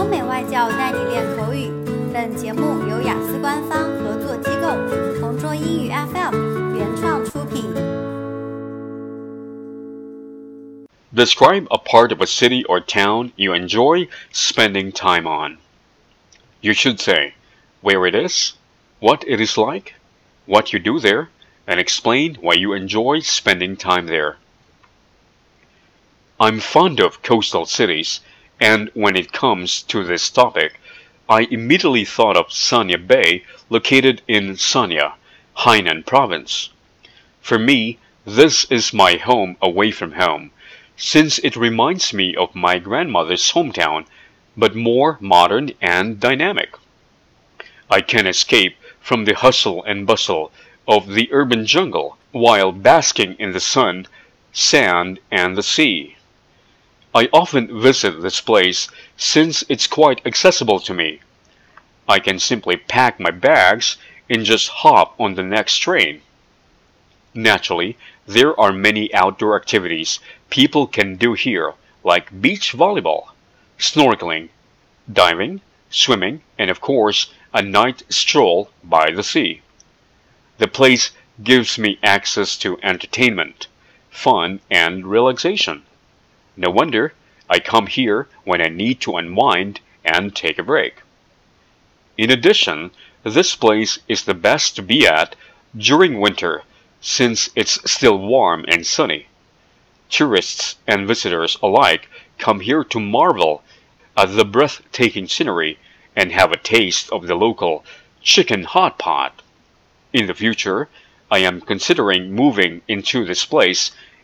欧美外教带你练口语。本节目由雅思官方合作机构同桌英语 FM 原创出品。Describe a part of a city or town you enjoy spending time on. You should say where it is, what it is like, what you do there, and explain why you enjoy spending time there. I'm fond of coastal cities, and when it comes to this topic, I immediately thought of Sanya Bay, located in Sanya, Hainan province. For me, this is my home away from home, since it reminds me of my grandmother's hometown, but more modern and dynamic. I can escape from the hustle and bustle of the urban jungle while basking in the sun, sand, and the sea. I often visit this place since it's quite accessible to me. I can simply pack my bags and just hop on the next train. Naturally, there are many outdoor activities people can do here, like beach volleyball, snorkeling, diving, swimming, and of course, a night stroll by the sea. The place gives me access to entertainment, fun, and relaxation. No wonder I come here when I need to unwind and take a break. In addition, this place is the best to be at during winter since it's still warm and sunny. Tourists and visitors alike come here to marvel at the breathtaking scenery and have a taste of the local chicken hot pot. In the future, I am considering moving into this place